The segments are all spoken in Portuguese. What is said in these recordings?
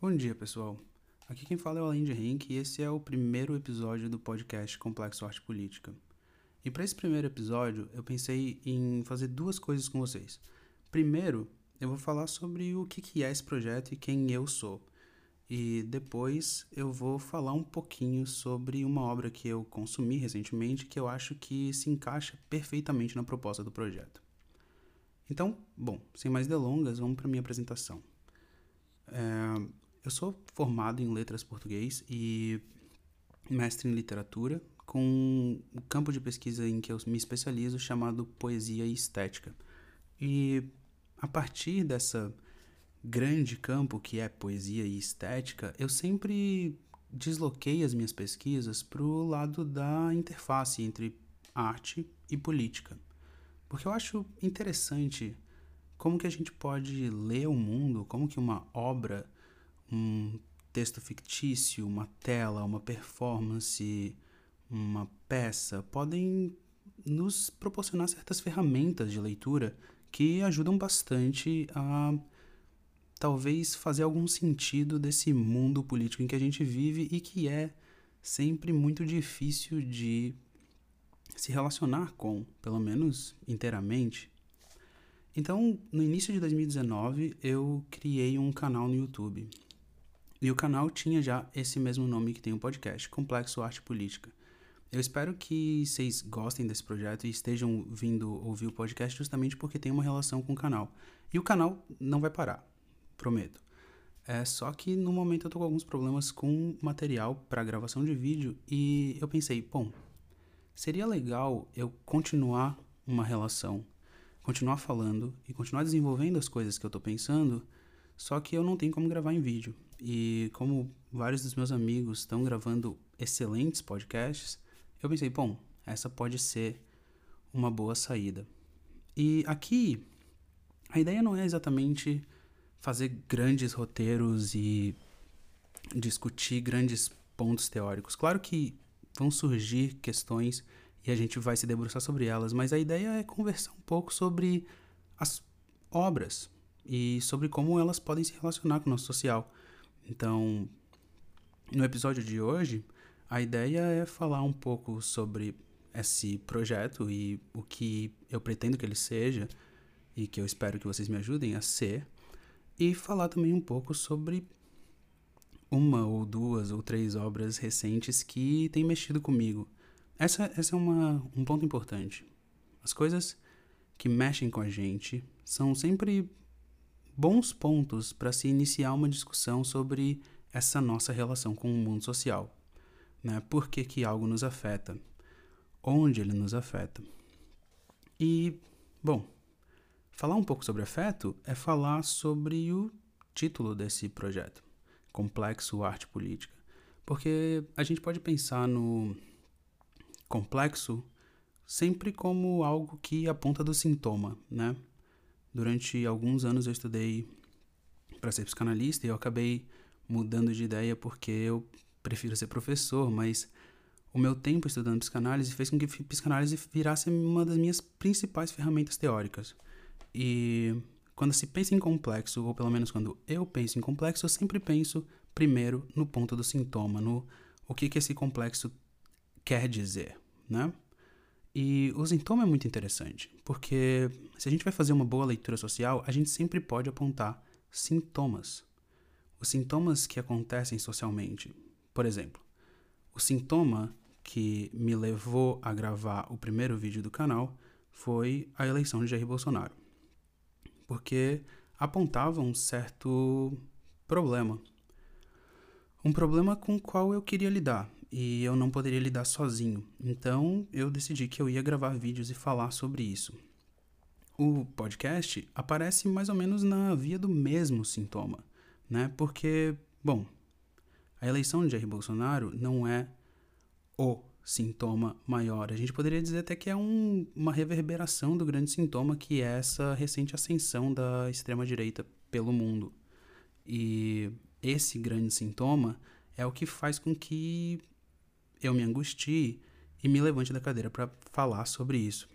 Bom dia, pessoal. Aqui quem fala é o Alain de Henk e esse é o primeiro episódio do podcast Complexo Arte Política. E para esse primeiro episódio, eu pensei em fazer duas coisas com vocês. Primeiro, eu vou falar sobre o que é esse projeto e quem eu sou. E depois eu vou falar um pouquinho sobre uma obra que eu consumi recentemente que eu acho que se encaixa perfeitamente na proposta do projeto. Então, bom, sem mais delongas, vamos para minha apresentação. É, eu sou formado em letras português e mestre em literatura, com um campo de pesquisa em que eu me especializo chamado poesia e estética. E a partir dessa grande campo que é poesia e estética, eu sempre desloquei as minhas pesquisas para o lado da interface entre arte e política. Porque eu acho interessante como que a gente pode ler o mundo, como que uma obra, um texto fictício, uma tela, uma performance, uma peça podem nos proporcionar certas ferramentas de leitura que ajudam bastante a talvez fazer algum sentido desse mundo político em que a gente vive e que é sempre muito difícil de se relacionar com, pelo menos inteiramente. Então, no início de 2019, eu criei um canal no YouTube. E o canal tinha já esse mesmo nome que tem o podcast, Complexo Arte Política. Eu espero que vocês gostem desse projeto e estejam vindo ouvir o podcast justamente porque tem uma relação com o canal. E o canal não vai parar, prometo. É só que no momento eu tô com alguns problemas com material para gravação de vídeo e eu pensei, bom, seria legal eu continuar uma relação, continuar falando e continuar desenvolvendo as coisas que eu tô pensando, só que eu não tenho como gravar em vídeo. E como vários dos meus amigos estão gravando excelentes podcasts, eu pensei, bom, essa pode ser uma boa saída. E aqui a ideia não é exatamente fazer grandes roteiros e discutir grandes pontos teóricos. Claro que vão surgir questões e a gente vai se debruçar sobre elas, mas a ideia é conversar um pouco sobre as obras e sobre como elas podem se relacionar com o nosso social. Então, no episódio de hoje, a ideia é falar um pouco sobre esse projeto e o que eu pretendo que ele seja e que eu espero que vocês me ajudem a ser, e falar também um pouco sobre uma ou duas ou três obras recentes que têm mexido comigo. Essa, essa é uma, um ponto importante. As coisas que mexem com a gente são sempre bons pontos para se iniciar uma discussão sobre essa nossa relação com o mundo social. Né? Por que, que algo nos afeta? Onde ele nos afeta? E, bom, falar um pouco sobre afeto é falar sobre o título desse projeto. Complexo Arte Política. Porque a gente pode pensar no complexo sempre como algo que aponta do sintoma, né? Durante alguns anos eu estudei para ser psicanalista e eu acabei mudando de ideia porque eu prefiro ser professor, mas o meu tempo estudando psicanálise fez com que psicanálise virasse uma das minhas principais ferramentas teóricas. E quando se pensa em complexo, ou pelo menos quando eu penso em complexo, eu sempre penso primeiro no ponto do sintoma, no o que, que esse complexo quer dizer, né? E o sintoma é muito interessante, porque se a gente vai fazer uma boa leitura social, a gente sempre pode apontar sintomas. Os sintomas que acontecem socialmente. Por exemplo, o sintoma que me levou a gravar o primeiro vídeo do canal foi a eleição de Jair Bolsonaro porque apontava um certo problema. Um problema com o qual eu queria lidar e eu não poderia lidar sozinho. Então eu decidi que eu ia gravar vídeos e falar sobre isso. O podcast aparece mais ou menos na via do mesmo sintoma, né? Porque, bom, a eleição de Jair Bolsonaro não é o sintoma maior. A gente poderia dizer até que é um, uma reverberação do grande sintoma que é essa recente ascensão da extrema-direita pelo mundo. E esse grande sintoma é o que faz com que eu me angustie e me levante da cadeira para falar sobre isso.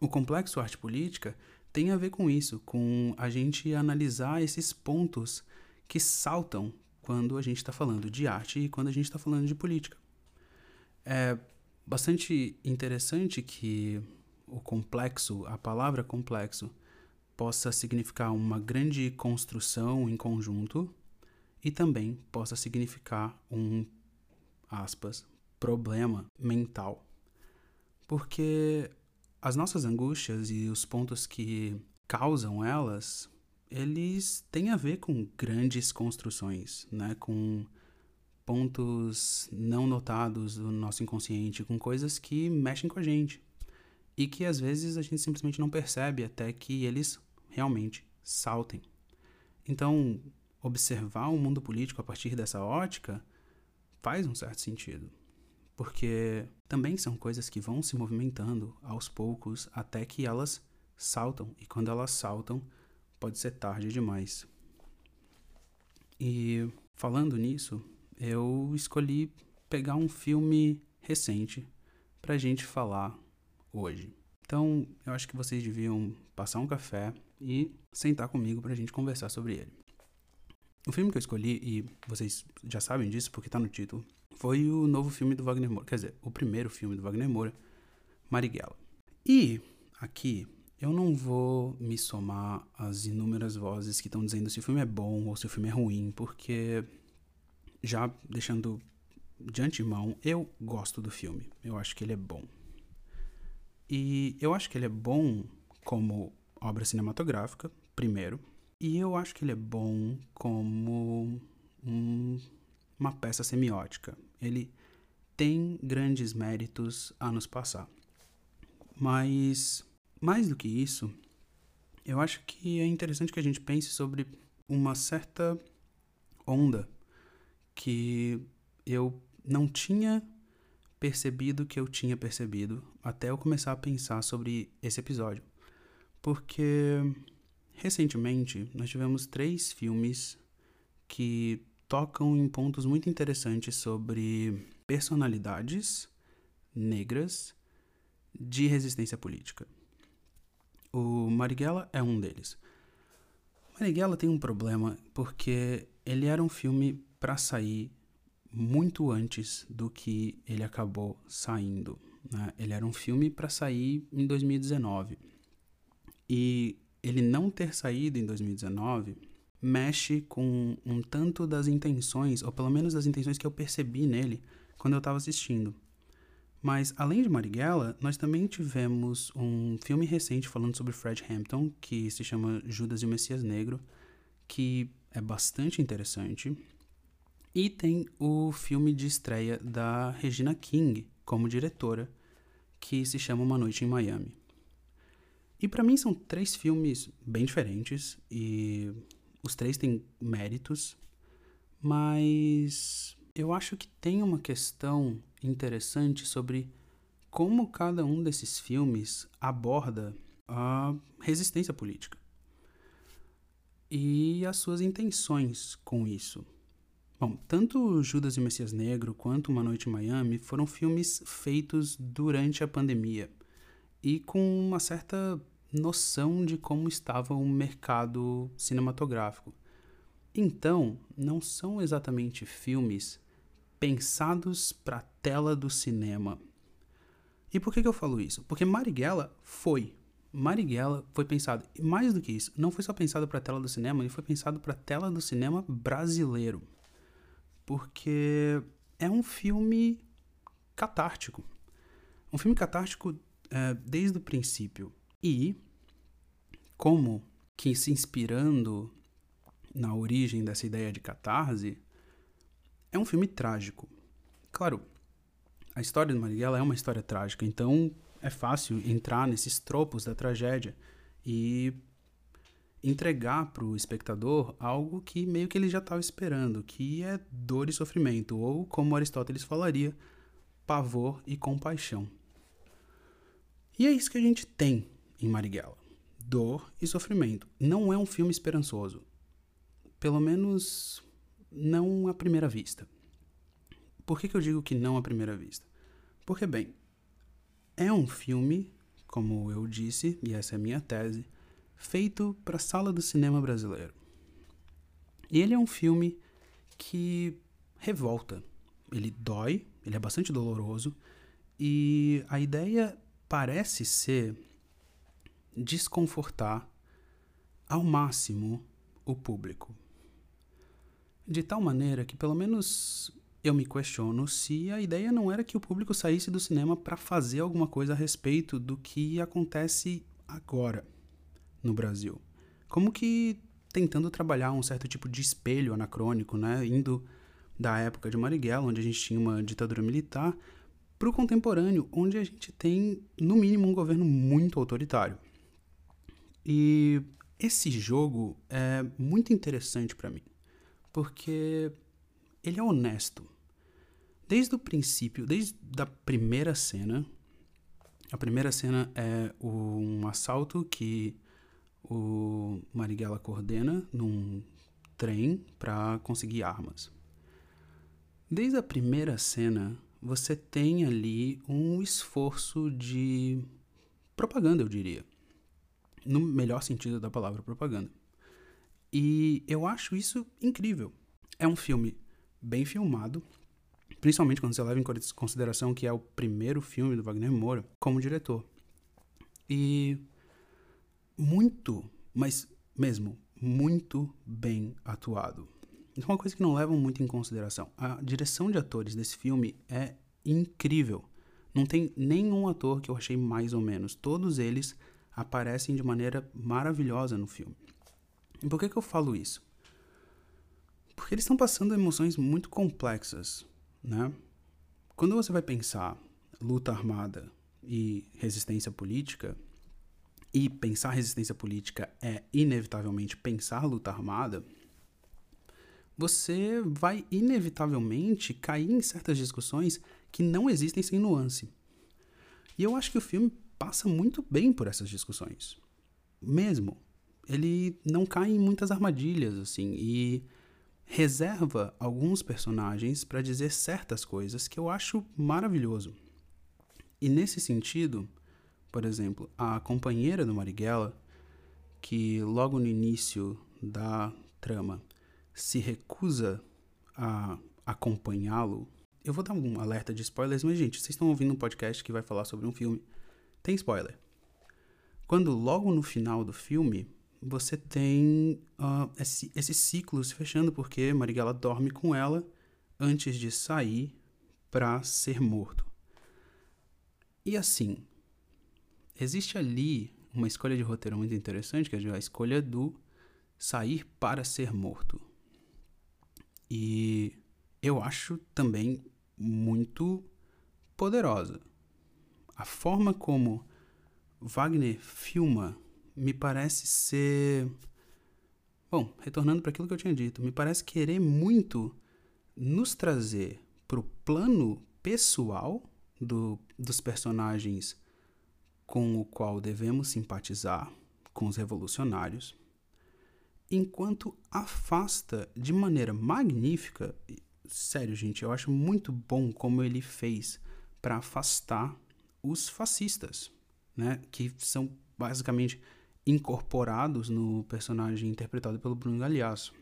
O complexo arte política tem a ver com isso, com a gente analisar esses pontos que saltam quando a gente está falando de arte e quando a gente está falando de política. É bastante interessante que o complexo, a palavra complexo, possa significar uma grande construção em conjunto e também possa significar um, aspas, problema mental. Porque as nossas angústias e os pontos que causam elas, eles têm a ver com grandes construções, né? Com pontos não notados do nosso inconsciente, com coisas que mexem com a gente e que às vezes a gente simplesmente não percebe até que eles realmente saltem. Então, observar o mundo político a partir dessa ótica faz um certo sentido, porque também são coisas que vão se movimentando aos poucos até que elas saltam, e quando elas saltam, pode ser tarde demais. E falando nisso, eu escolhi pegar um filme recente pra gente falar hoje. Então, eu acho que vocês deviam passar um café e sentar comigo pra gente conversar sobre ele. O filme que eu escolhi, e vocês já sabem disso porque tá no título, foi o novo filme do Wagner Moura. Quer dizer, o primeiro filme do Wagner Moura, Marighella. E aqui eu não vou me somar às inúmeras vozes que estão dizendo se o filme é bom ou se o filme é ruim, porque já deixando de antemão, eu gosto do filme. Eu acho que ele é bom. E eu acho que ele é bom como obra cinematográfica, primeiro. E eu acho que ele é bom como um, uma peça semiótica. Ele tem grandes méritos a nos passar. Mas, mais do que isso, eu acho que é interessante que a gente pense sobre uma certa onda que eu não tinha percebido que eu tinha percebido até eu começar a pensar sobre esse episódio. Porque recentemente nós tivemos três filmes que tocam em pontos muito interessantes sobre personalidades negras de resistência política. O Marighella é um deles. Marighella tem um problema porque ele era um filme para sair muito antes do que ele acabou saindo. Né? Ele era um filme para sair em 2019. E ele não ter saído em 2019 mexe com um tanto das intenções, ou pelo menos das intenções que eu percebi nele quando eu estava assistindo. Mas, além de Marighella, nós também tivemos um filme recente falando sobre Fred Hampton, que se chama Judas e o Messias Negro, que é bastante interessante. E tem o filme de estreia da Regina King como diretora, que se chama Uma Noite em Miami. E para mim são três filmes bem diferentes e os três têm méritos, mas eu acho que tem uma questão interessante sobre como cada um desses filmes aborda a resistência política e as suas intenções com isso. Bom, tanto Judas e Messias Negro quanto Uma Noite em Miami foram filmes feitos durante a pandemia e com uma certa noção de como estava o mercado cinematográfico. Então, não são exatamente filmes pensados para a tela do cinema. E por que, que eu falo isso? Porque Marighella foi. Marighella foi pensado, e mais do que isso, não foi só pensado para a tela do cinema, ele foi pensado para a tela do cinema brasileiro porque é um filme catártico. Um filme catártico é, desde o princípio. E como que se inspirando na origem dessa ideia de catarse, é um filme trágico. Claro, a história do Marighella é uma história trágica, então é fácil entrar nesses tropos da tragédia e entregar para o espectador algo que meio que ele já estava esperando, que é dor e sofrimento, ou como Aristóteles falaria, pavor e compaixão. E é isso que a gente tem em Marighella: dor e sofrimento. Não é um filme esperançoso, pelo menos não à primeira vista. Por que, que eu digo que não à primeira vista? Porque, bem, é um filme, como eu disse, e essa é a minha tese feito para a sala do cinema brasileiro. E ele é um filme que revolta. Ele dói, ele é bastante doloroso, e a ideia parece ser desconfortar ao máximo o público. De tal maneira que, pelo menos, eu me questiono se a ideia não era que o público saísse do cinema para fazer alguma coisa a respeito do que acontece agora no Brasil. Como que tentando trabalhar um certo tipo de espelho anacrônico, né? Indo da época de Marighella, onde a gente tinha uma ditadura militar, para o contemporâneo, onde a gente tem, no mínimo, um governo muito autoritário. E esse jogo é muito interessante para mim, porque ele é honesto. Desde o princípio, desde a primeira cena, a primeira cena é um assalto que o Marighella coordena num trem para conseguir armas. Desde a primeira cena, você tem ali um esforço de propaganda, eu diria. No melhor sentido da palavra propaganda. E eu acho isso incrível. É um filme bem filmado, principalmente quando você leva em consideração que é o primeiro filme do Wagner Moura como diretor. E muito, mas mesmo muito bem atuado. É uma coisa que não levam muito em consideração. A direção de atores desse filme é incrível. Não tem nenhum ator que eu achei mais ou menos. Todos eles aparecem de maneira maravilhosa no filme. E por que, que eu falo isso? Porque eles estão passando emoções muito complexas, né? Quando você vai pensar luta armada e resistência política, e pensar resistência política é inevitavelmente pensar luta armada, você vai inevitavelmente cair em certas discussões que não existem sem nuance. E eu acho que o filme passa muito bem por essas discussões. Mesmo. Ele não cai em muitas armadilhas, assim, e reserva alguns personagens para dizer certas coisas que eu acho maravilhoso. E nesse sentido, por exemplo, a companheira do Marighella, que logo no início da trama se recusa a acompanhá-lo. Eu vou dar um alerta de spoilers, mas gente, vocês estão ouvindo um podcast que vai falar sobre um filme. Tem spoiler. Quando logo no final do filme você tem uh, esse, esse ciclo se fechando porque Marighella dorme com ela antes de sair para ser morto. E assim, existe ali uma escolha de roteiro muito interessante, que é a escolha do sair para ser morto. E eu acho também muito poderosa. A forma como Wagner filma me parece ser. Bom, retornando para aquilo que eu tinha dito, me parece querer muito nos trazer para o plano pessoal do, dos personagens com o qual devemos simpatizar, com os revolucionários, enquanto afasta de maneira magnífica. Sério, gente, eu acho muito bom como ele fez para afastar os fascistas, né, que são basicamente incorporados no personagem interpretado pelo Bruno Galhaço.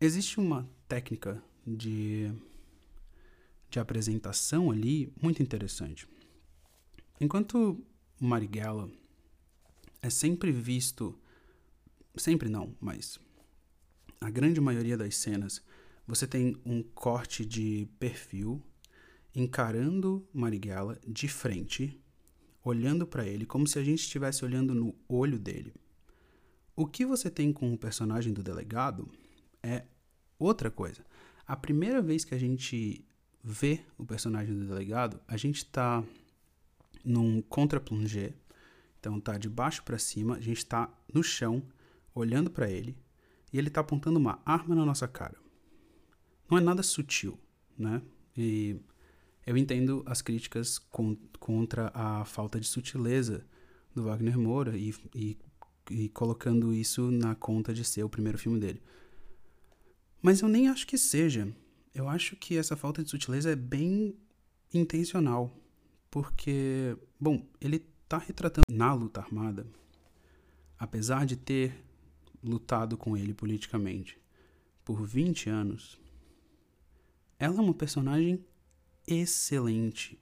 Existe uma técnica de, de apresentação ali muito interessante. Enquanto Marighella é sempre visto sempre não, mas a grande maioria das cenas você tem um corte de perfil encarando Marighella de frente, olhando para ele como se a gente estivesse olhando no olho dele. O que você tem com o personagem do delegado é outra coisa. A primeira vez que a gente vê o personagem do delegado, a gente está num contra-plongé, então tá de baixo para cima, a gente está no chão olhando para ele e ele está apontando uma arma na nossa cara. Não é nada sutil, né? E eu entendo as críticas com, contra a falta de sutileza do Wagner Moura e, e, e colocando isso na conta de ser o primeiro filme dele. Mas eu nem acho que seja. Eu acho que essa falta de sutileza é bem intencional. Porque, bom, ele está retratando na luta armada, apesar de ter lutado com ele politicamente por 20 anos, ela é uma personagem excelente.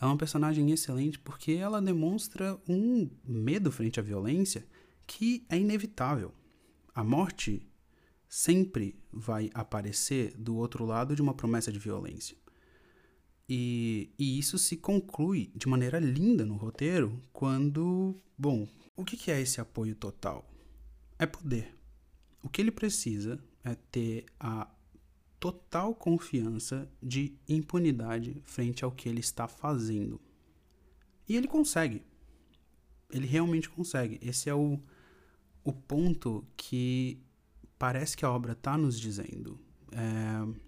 É uma personagem excelente porque ela demonstra um medo frente à violência que é inevitável. A morte sempre vai aparecer do outro lado de uma promessa de violência. E, e isso se conclui de maneira linda no roteiro quando. Bom, o que é esse apoio total? É poder. O que ele precisa é ter a total confiança de impunidade frente ao que ele está fazendo. E ele consegue. Ele realmente consegue. Esse é o, o ponto que parece que a obra está nos dizendo. É,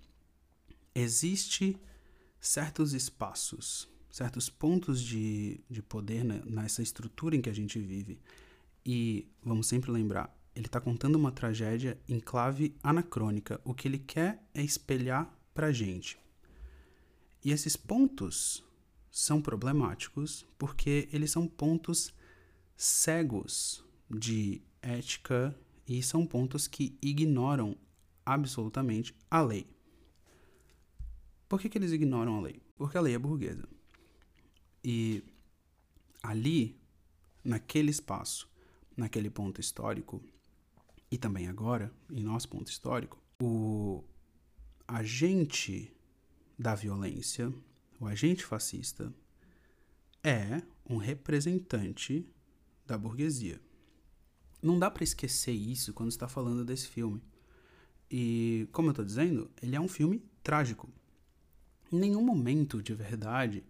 existe certos espaços, certos pontos de, de poder né, nessa estrutura em que a gente vive. E vamos sempre lembrar, ele está contando uma tragédia em clave anacrônica. O que ele quer é espelhar para a gente. E esses pontos são problemáticos porque eles são pontos cegos de ética e são pontos que ignoram absolutamente a lei. Por que, que eles ignoram a lei? Porque a lei é burguesa. E ali, naquele espaço, naquele ponto histórico, e também agora, em nosso ponto histórico, o agente da violência, o agente fascista, é um representante da burguesia. Não dá para esquecer isso quando está falando desse filme. E, como eu estou dizendo, ele é um filme trágico. Em nenhum momento de verdade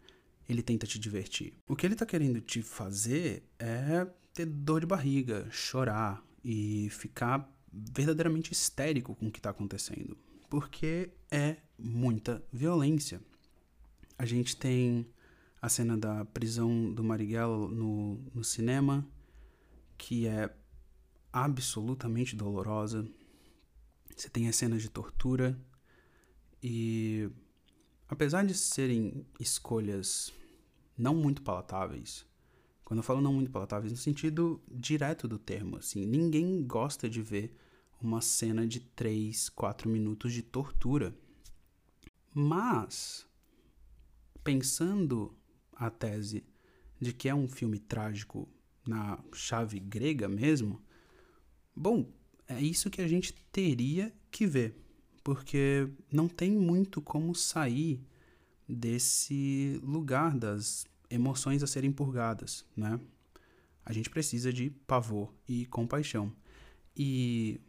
ele tenta te divertir. O que ele está querendo te fazer é ter dor de barriga, chorar, e ficar verdadeiramente histérico com o que está acontecendo, porque é muita violência. A gente tem a cena da prisão do Marighella no, no cinema, que é absolutamente dolorosa. Você tem as cenas de tortura e apesar de serem escolhas não muito palatáveis, quando eu falo não muito palatáveis, no sentido direto do termo, assim, ninguém gosta de ver uma cena de 3, 4 minutos de tortura. Mas, pensando a tese de que é um filme trágico na chave grega mesmo, bom, é isso que a gente teria que ver, porque não tem muito como sair desse lugar das emoções a serem purgadas, né? A gente precisa de pavor e compaixão. E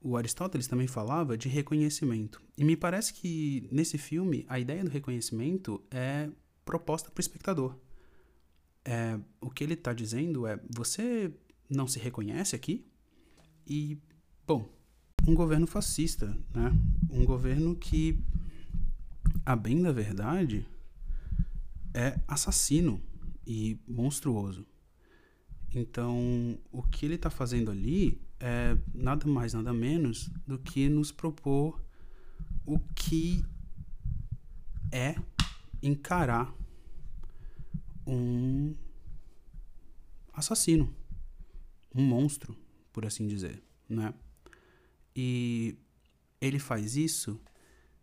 o Aristóteles também falava de reconhecimento. E me parece que nesse filme a ideia do reconhecimento é proposta para o espectador. É, o que ele está dizendo é: você não se reconhece aqui? E, bom, um governo fascista, né? Um governo que, a bem da verdade, é assassino e monstruoso. Então, o que ele está fazendo ali é nada mais, nada menos do que nos propor o que é encarar um assassino, um monstro, por assim dizer, né? E ele faz isso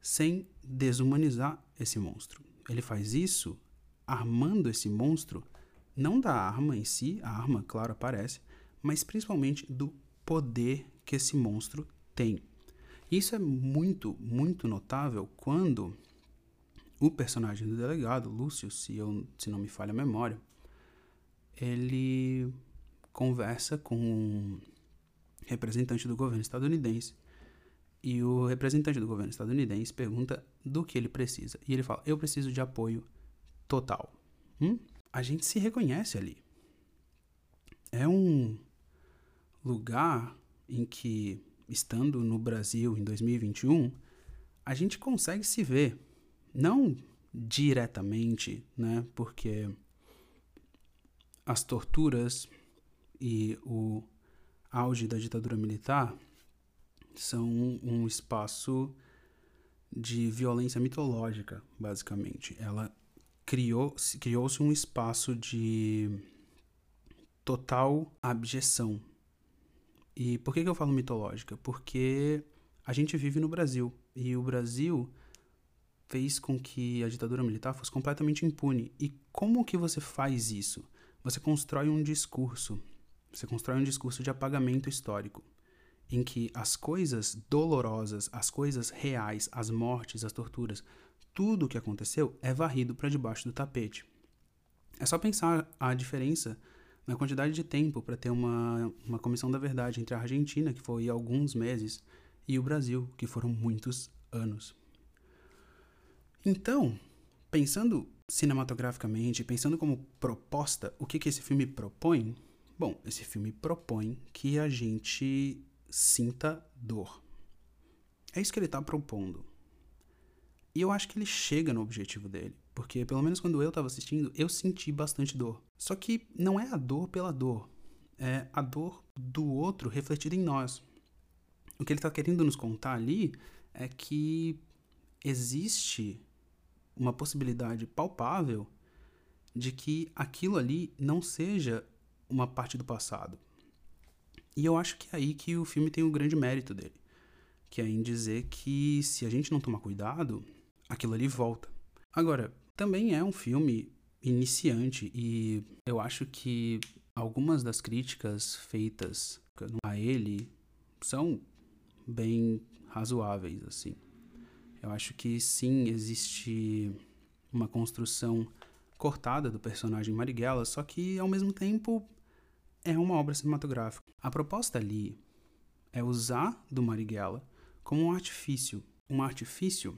sem desumanizar esse monstro. Ele faz isso armando esse monstro, não da arma em si, a arma, claro, aparece, mas principalmente do poder que esse monstro tem. Isso é muito, muito notável quando o personagem do delegado, Lúcio, se, eu, se não me falha a memória, ele conversa com um representante do governo estadunidense e o representante do governo estadunidense pergunta do que ele precisa. E ele fala: Eu preciso de apoio total. Hum? A gente se reconhece ali. É um lugar em que, estando no Brasil em 2021, a gente consegue se ver. Não diretamente, né? Porque as torturas e o auge da ditadura militar são um espaço de violência mitológica, basicamente. Ela criou, criou-se um espaço de total abjeção. E por que, que eu falo mitológica? Porque a gente vive no Brasil. E o Brasil fez com que a ditadura militar fosse completamente impune. E como que você faz isso? Você constrói um discurso. Você constrói um discurso de apagamento histórico, em que as coisas dolorosas, as coisas reais, as mortes, as torturas, tudo o que aconteceu é varrido para debaixo do tapete. É só pensar a diferença na quantidade de tempo para ter uma, uma comissão da verdade entre a Argentina, que foi alguns meses, e o Brasil, que foram muitos anos. Então, pensando cinematograficamente, pensando como proposta, o que, que esse filme propõe? Bom, esse filme propõe que a gente sinta dor. É isso que ele está propondo. E eu acho que ele chega no objetivo dele. Porque, pelo menos quando eu estava assistindo, eu senti bastante dor. Só que não é a dor pela dor. É a dor do outro refletida em nós. O que ele está querendo nos contar ali é que existe uma possibilidade palpável de que aquilo ali não seja uma parte do passado. E eu acho que é aí que o filme tem o grande mérito dele, que é em dizer que se a gente não tomar cuidado, aquilo ali volta. Agora, também é um filme iniciante e eu acho que algumas das críticas feitas a ele são bem razoáveis assim. Eu acho que sim existe uma construção cortada do personagem Marighella, só que ao mesmo tempo é uma obra cinematográfica. A proposta ali é usar do Marighella como um artifício, um artifício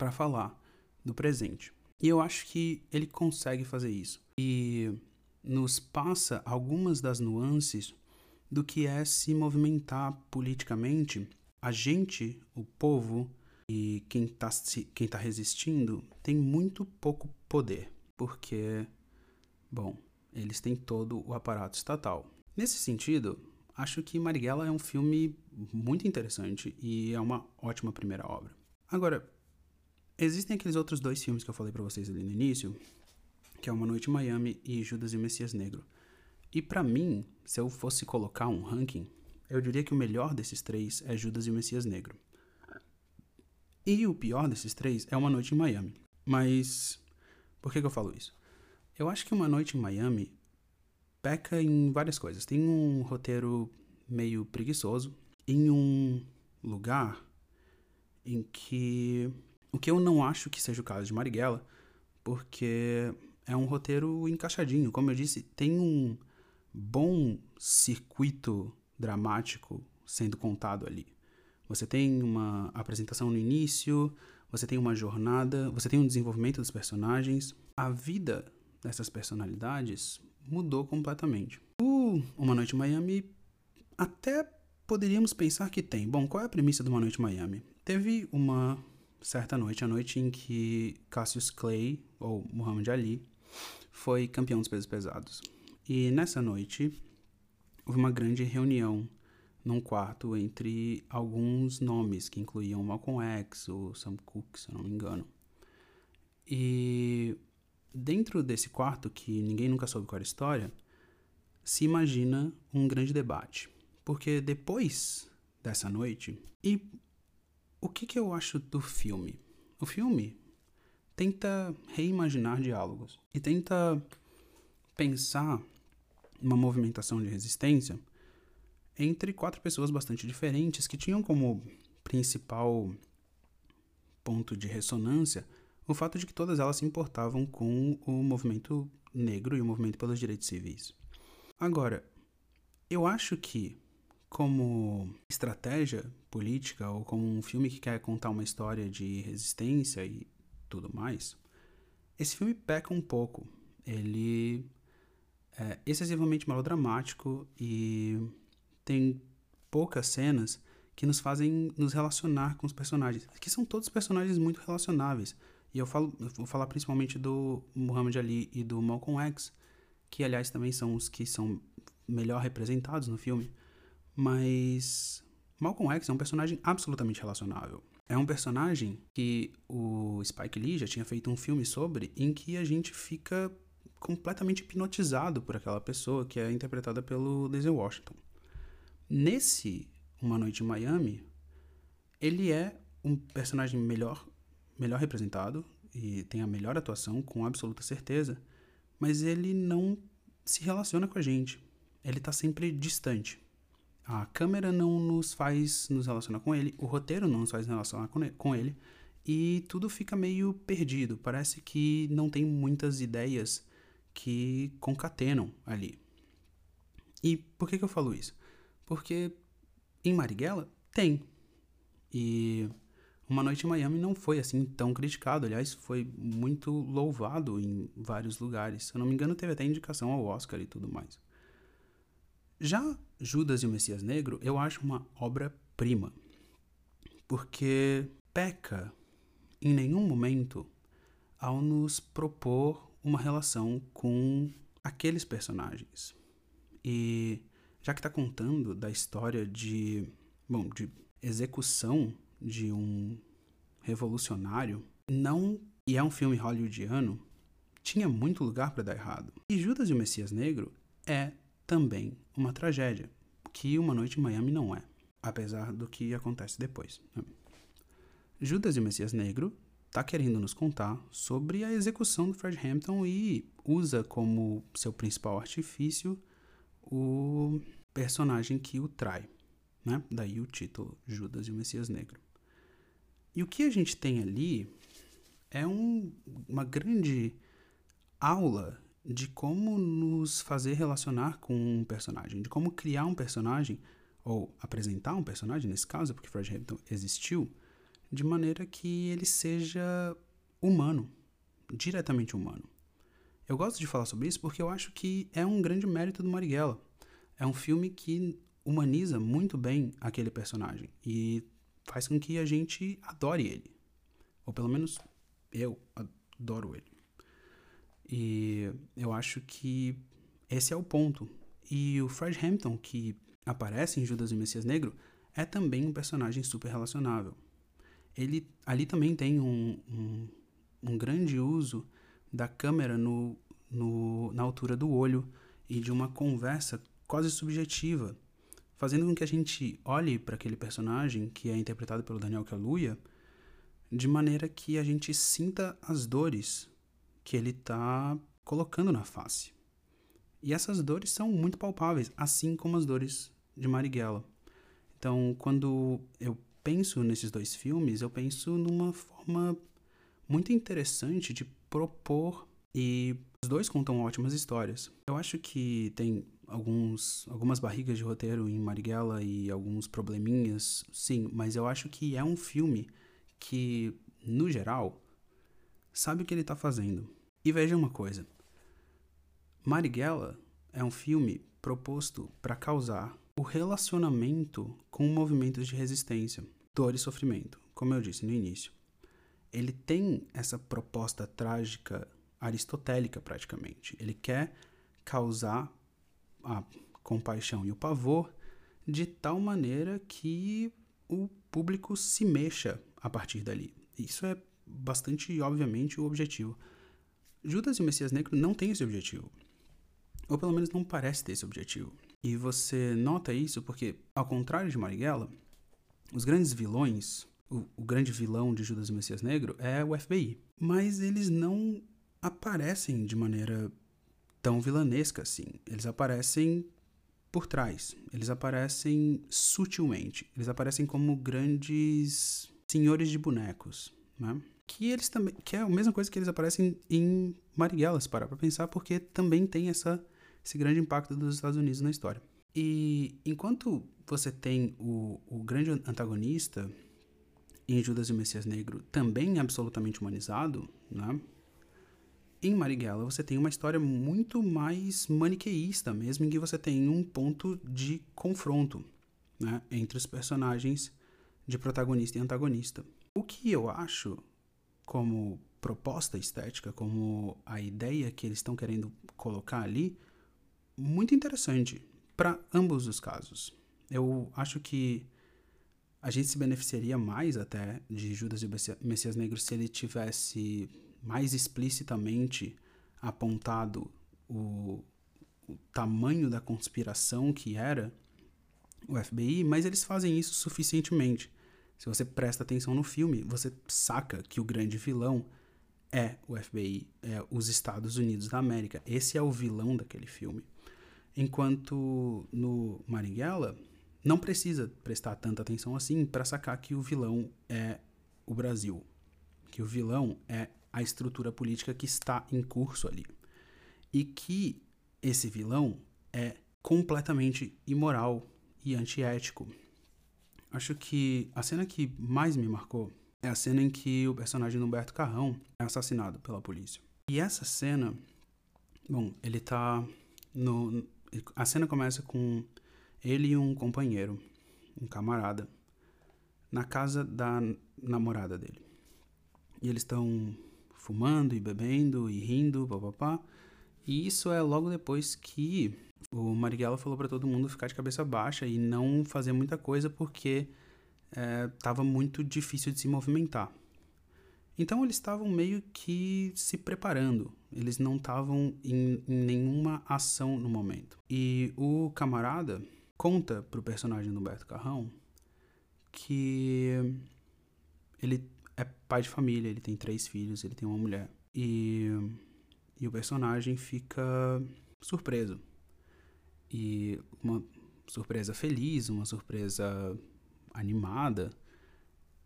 para falar do presente. E eu acho que ele consegue fazer isso. E nos passa algumas das nuances do que é se movimentar politicamente. A gente, o povo e quem está quem tá resistindo tem muito pouco poder, porque, bom, eles têm todo o aparato estatal. Nesse sentido, acho que Marighella é um filme muito interessante e é uma ótima primeira obra. Agora, Existem aqueles outros dois filmes que eu falei para vocês ali no início, que é Uma Noite em Miami e Judas e o Messias Negro. E para mim, se eu fosse colocar um ranking, eu diria que o melhor desses três é Judas e o Messias Negro. E o pior desses três é Uma Noite em Miami. Mas por que, que eu falo isso? Eu acho que Uma Noite em Miami peca em várias coisas. Tem um roteiro meio preguiçoso, em um lugar em que o que eu não acho que seja o caso de Marighella, porque é um roteiro encaixadinho. Como eu disse, tem um bom circuito dramático sendo contado ali. Você tem uma apresentação no início, você tem uma jornada, você tem um desenvolvimento dos personagens. A vida dessas personalidades mudou completamente. O Uma Noite em Miami até poderíamos pensar que tem. Bom, qual é a premissa do Uma Noite em Miami? Teve uma certa noite, a noite em que Cassius Clay, ou Muhammad Ali, foi campeão dos pesos pesados. E nessa noite, houve uma grande reunião num quarto entre alguns nomes que incluíam Malcolm X, o Sam Cooke, se eu não me engano. E dentro desse quarto, que ninguém nunca soube qual era a história, se imagina um grande debate. Porque depois dessa noite, e o que, que eu acho do filme? O filme tenta reimaginar diálogos e tenta pensar uma movimentação de resistência entre quatro pessoas bastante diferentes que tinham como principal ponto de ressonância o fato de que todas elas se importavam com o movimento negro e o movimento pelos direitos civis. Agora, eu acho que como estratégia política ou como um filme que quer contar uma história de resistência e tudo mais, esse filme peca um pouco. Ele é excessivamente melodramático e tem poucas cenas que nos fazem nos relacionar com os personagens, que são todos personagens muito relacionáveis. E eu falo, eu vou falar principalmente do Muhammad Ali e do Malcolm X, que aliás também são os que são melhor representados no filme. Mas Malcolm X é um personagem absolutamente relacionável. É um personagem que o Spike Lee já tinha feito um filme sobre, em que a gente fica completamente hipnotizado por aquela pessoa que é interpretada pelo Denzel Washington. Nesse Uma Noite em Miami, ele é um personagem melhor, melhor representado e tem a melhor atuação, com absoluta certeza, mas ele não se relaciona com a gente. Ele está sempre distante. A câmera não nos faz nos relacionar com ele, o roteiro não nos faz nos relacionar com ele, e tudo fica meio perdido. Parece que não tem muitas ideias que concatenam ali. E por que, que eu falo isso? Porque em Marighella tem. E Uma Noite em Miami não foi assim tão criticado. Aliás, foi muito louvado em vários lugares. Se eu não me engano, teve até indicação ao Oscar e tudo mais. Já Judas e o Messias Negro, eu acho uma obra-prima. Porque peca em nenhum momento ao nos propor uma relação com aqueles personagens. E já que está contando da história de, bom, de execução de um revolucionário, não e é um filme hollywoodiano, tinha muito lugar para dar errado. E Judas e o Messias Negro é também uma tragédia, que Uma Noite em Miami não é, apesar do que acontece depois. Né? Judas e o Messias Negro está querendo nos contar sobre a execução do Fred Hampton e usa como seu principal artifício o personagem que o trai, né? Daí o título Judas e o Messias Negro. E o que a gente tem ali é um, uma grande aula de como nos fazer relacionar com um personagem, de como criar um personagem ou apresentar um personagem nesse caso, porque Fred Hampton existiu, de maneira que ele seja humano, diretamente humano. Eu gosto de falar sobre isso porque eu acho que é um grande mérito do Marighella. É um filme que humaniza muito bem aquele personagem e faz com que a gente adore ele. Ou pelo menos eu adoro ele. E eu acho que esse é o ponto. E o Fred Hampton, que aparece em Judas e o Messias Negro, é também um personagem super relacionável ele ali também tem um, um, um grande uso da câmera no, no, na altura do olho e de uma conversa quase subjetiva, fazendo com que a gente olhe para aquele personagem que é interpretado pelo Daniel Kaluuya de maneira que a gente sinta as dores que ele está colocando na face. E essas dores são muito palpáveis, assim como as dores de Marighella. Então, quando eu penso nesses dois filmes, eu penso numa forma muito interessante de propor e os dois contam ótimas histórias. Eu acho que tem alguns algumas barrigas de roteiro em Marighella e alguns probleminhas, sim, mas eu acho que é um filme que, no geral, sabe o que ele está fazendo. E veja uma coisa. Marighella é um filme proposto para causar o relacionamento com movimentos de resistência, dor e sofrimento, como eu disse no início. Ele tem essa proposta trágica aristotélica praticamente. Ele quer causar a compaixão e o pavor de tal maneira que o público se mexa a partir dali. Isso é bastante obviamente o objetivo. Judas e o Messias Negro não tem esse objetivo. Ou pelo menos não parece ter esse objetivo. E você nota isso porque, ao contrário de Marighella, os grandes vilões, o, o grande vilão de Judas e Messias Negro é o FBI. Mas eles não aparecem de maneira tão vilanesca assim. Eles aparecem por trás. Eles aparecem sutilmente. Eles aparecem como grandes senhores de bonecos, né? Que eles também, que é a mesma coisa que eles aparecem em Marighella, se parar para pensar, porque também tem essa esse grande impacto dos Estados Unidos na história. E enquanto você tem o, o grande antagonista em Judas e o Messias Negro também absolutamente humanizado, né? Em Marighella você tem uma história muito mais maniqueísta mesmo, em que você tem um ponto de confronto né, entre os personagens de protagonista e antagonista. O que eu acho como proposta estética, como a ideia que eles estão querendo colocar ali, muito interessante para ambos os casos. Eu acho que a gente se beneficiaria mais até de Judas e o Messias Negro se ele tivesse mais explicitamente apontado o, o tamanho da conspiração que era o FBI, mas eles fazem isso suficientemente. Se você presta atenção no filme, você saca que o grande vilão é o FBI, é os Estados Unidos da América. Esse é o vilão daquele filme. Enquanto no Marighella, não precisa prestar tanta atenção assim para sacar que o vilão é o Brasil, que o vilão é a estrutura política que está em curso ali. E que esse vilão é completamente imoral e antiético. Acho que a cena que mais me marcou é a cena em que o personagem Humberto Carrão é assassinado pela polícia. E essa cena, bom, ele tá no a cena começa com ele e um companheiro, um camarada, na casa da namorada dele. E eles estão fumando e bebendo e rindo, papapá. E isso é logo depois que o Marighella falou para todo mundo ficar de cabeça baixa e não fazer muita coisa porque estava é, muito difícil de se movimentar. Então eles estavam meio que se preparando, eles não estavam em, em, nenhuma ação no momento. E o camarada conta pro personagem do Beto Carrão que ele é pai de família, ele tem três filhos, ele tem uma mulher. E, e o personagem fica surpreso. E uma surpresa feliz, uma surpresa animada.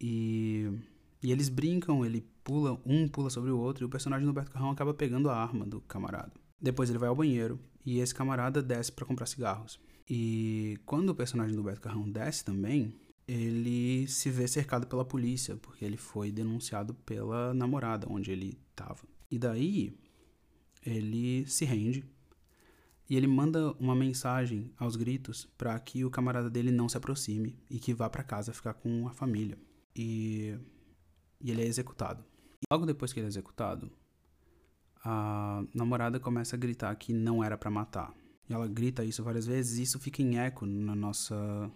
E e eles brincam, ele pula, um pula sobre o outro, e o personagem do Roberto Carrão acaba pegando a arma do camarada. Depois ele vai ao banheiro, e esse camarada desce para comprar cigarros. E quando o personagem do Roberto Carrão desce também, ele se vê cercado pela polícia, porque ele foi denunciado pela namorada onde ele estava. E daí ele se rende e ele manda uma mensagem aos gritos para que o camarada dele não se aproxime e que vá para casa ficar com a família. E e ele é executado. Logo depois que ele é executado, a namorada começa a gritar que não era para matar. E ela grita isso várias vezes e isso fica em eco na nossa,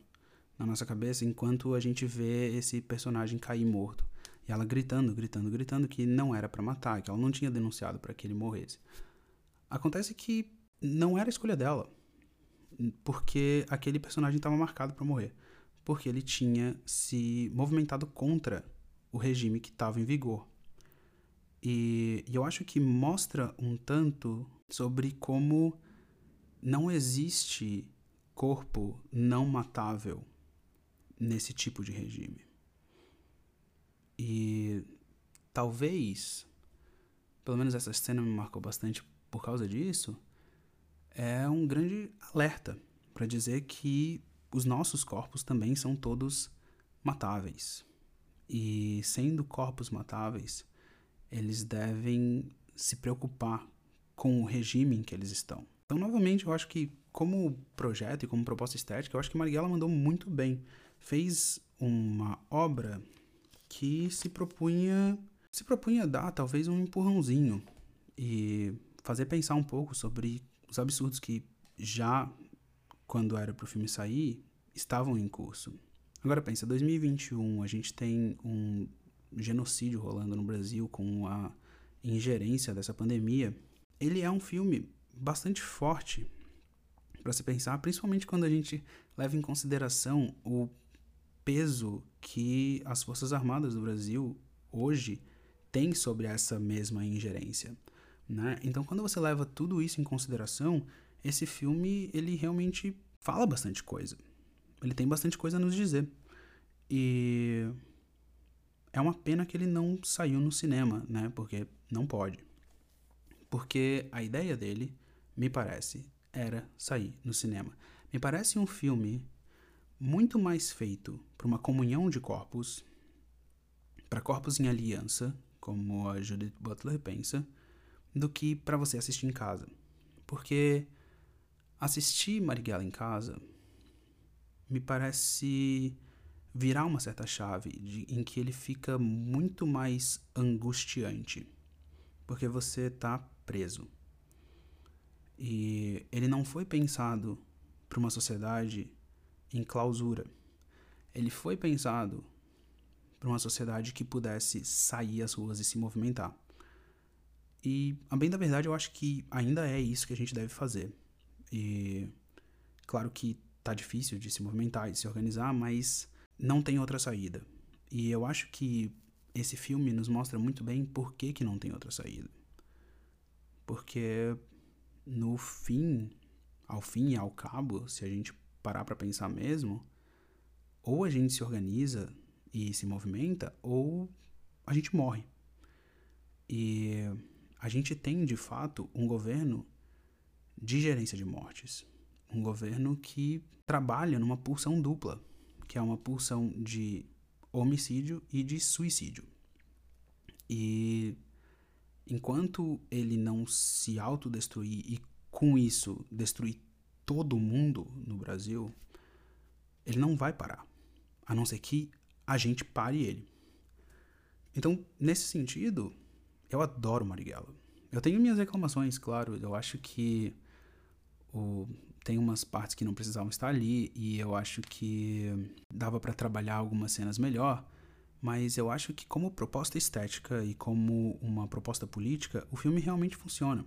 na nossa cabeça enquanto a gente vê esse personagem cair morto. E ela gritando, gritando, gritando que não era para matar, que ela não tinha denunciado para que ele morresse. Acontece que não era escolha dela, porque aquele personagem estava marcado para morrer, porque ele tinha se movimentado contra o regime que estava em vigor. E, e eu acho que mostra um tanto sobre como não existe corpo não matável nesse tipo de regime. E talvez, pelo menos essa cena me marcou bastante por causa disso, é um grande alerta para dizer que os nossos corpos também são todos matáveis. E sendo corpos matáveis, eles devem se preocupar com o regime em que eles estão. Então, novamente, eu acho que como projeto e como proposta estética, eu acho que Marighella mandou muito bem. Fez uma obra que se propunha se propunha dar talvez um empurrãozinho e fazer pensar um pouco sobre os absurdos que já quando era para o filme sair estavam em curso. Agora pensa, 2021, a gente tem um genocídio rolando no Brasil com a ingerência dessa pandemia. Ele é um filme bastante forte para se pensar, principalmente quando a gente leva em consideração o peso que as Forças Armadas do Brasil hoje têm sobre essa mesma ingerência. Né? Então, quando você leva tudo isso em consideração, esse filme ele realmente fala bastante coisa ele tem bastante coisa a nos dizer. E é uma pena que ele não saiu no cinema, né? Porque não pode. Porque a ideia dele, me parece, era sair no cinema. Me parece um filme muito mais feito para uma comunhão de corpos, para corpos em aliança, como a Judith Butler pensa, do que para você assistir em casa. Porque assistir Marighella em casa me parece virar uma certa chave de, em que ele fica muito mais angustiante, porque você está preso. E ele não foi pensado para uma sociedade em clausura. Ele foi pensado para uma sociedade que pudesse sair às ruas e se movimentar. E, a bem da verdade, eu acho que ainda é isso que a gente deve fazer. E, claro que tá difícil de se movimentar, de se organizar, mas não tem outra saída. E eu acho que esse filme nos mostra muito bem por que, que não tem outra saída. Porque no fim, ao fim e ao cabo, se a gente parar para pensar mesmo, ou a gente se organiza e se movimenta, ou a gente morre. E a gente tem, de fato, um governo de gerência de mortes. Um governo que trabalha numa pulsão dupla, que é uma pulsão de homicídio e de suicídio. E enquanto ele não se autodestruir e com isso destruir todo mundo no Brasil, ele não vai parar, a não ser que a gente pare ele. Então, nesse sentido, eu adoro Marighella. Eu tenho minhas reclamações, claro. Eu acho que o, tem umas partes que não precisavam estar ali e eu acho que dava para trabalhar algumas cenas melhor. Mas eu acho que como proposta estética e como uma proposta política, o filme realmente funciona.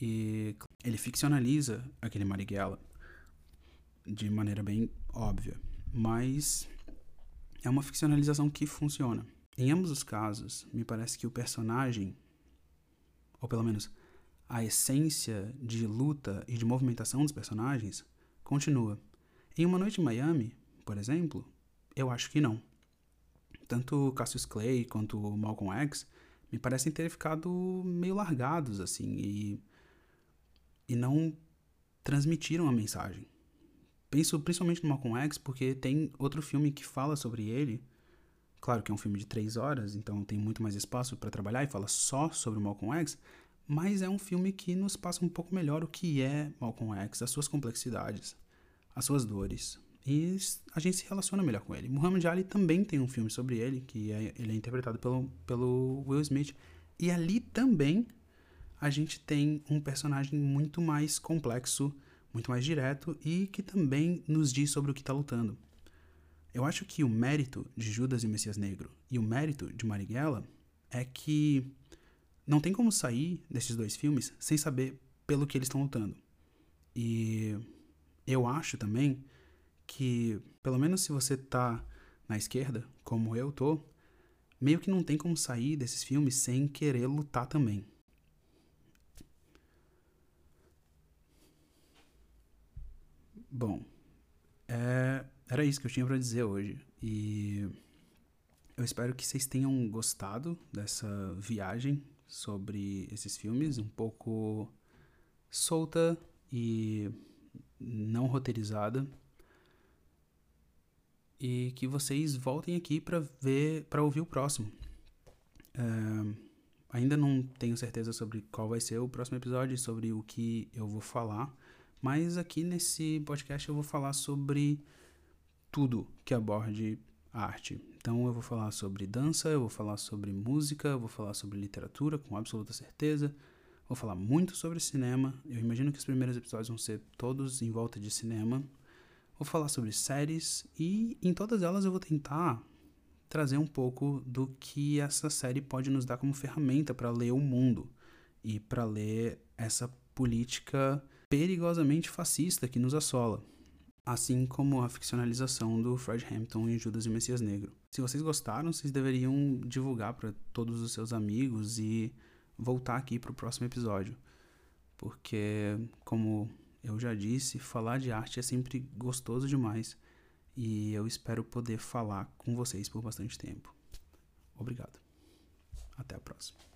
E ele ficcionaliza aquele Marighella de maneira bem óbvia, mas é uma ficcionalização que funciona. Em ambos os casos, me parece que o personagem, ou pelo menos a essência de luta e de movimentação dos personagens, continua. Em Uma Noite em Miami, por exemplo, eu acho que não. Tanto Cassius Clay quanto Malcolm X me parecem ter ficado meio largados, assim, e, e não transmitiram a mensagem. Penso principalmente no Malcolm X porque tem outro filme que fala sobre ele Claro que é um filme de três horas, então tem muito mais espaço para trabalhar e fala só sobre Malcolm X, mas é um filme que nos passa um pouco melhor o que é Malcolm X, as suas complexidades, as suas dores. E a gente se relaciona melhor com ele. Muhammad Ali também tem um filme sobre ele, que é, ele é interpretado pelo, pelo Will Smith. E ali também a gente tem um personagem muito mais complexo, muito mais direto e que também nos diz sobre o que está lutando. Eu acho que o mérito de Judas e Messias Negro e o mérito de Marighella é que não tem como sair desses dois filmes sem saber pelo que eles estão lutando. E eu acho também que, pelo menos se você tá na esquerda, como eu tô, meio que não tem como sair desses filmes sem querer lutar também. Bom, é, era isso que eu tinha para dizer hoje. E eu espero que vocês tenham gostado dessa viagem sobre esses filmes, um pouco solta e não roteirizada. E que vocês voltem aqui para ver, para ouvir o próximo. É, ainda não tenho certeza sobre qual vai ser o próximo episódio, sobre o que eu vou falar, mas aqui nesse podcast eu vou falar sobre tudo que aborde a arte. Então eu vou falar sobre dança, eu vou falar sobre música, eu vou falar sobre literatura com absoluta certeza. Vou falar muito sobre cinema. Eu imagino que os primeiros episódios vão ser todos em volta de cinema. Vou falar sobre séries e em todas elas eu vou tentar trazer um pouco do que essa série pode nos dar como ferramenta para ler o mundo e para ler essa política perigosamente fascista que nos assola assim como a ficcionalização do Fred Hampton em Judas e Messias Negro. Se vocês gostaram, vocês deveriam divulgar para todos os seus amigos e voltar aqui para o próximo episódio, porque, como eu já disse, falar de arte é sempre gostoso demais e eu espero poder falar com vocês por bastante tempo. Obrigado. Até a próxima.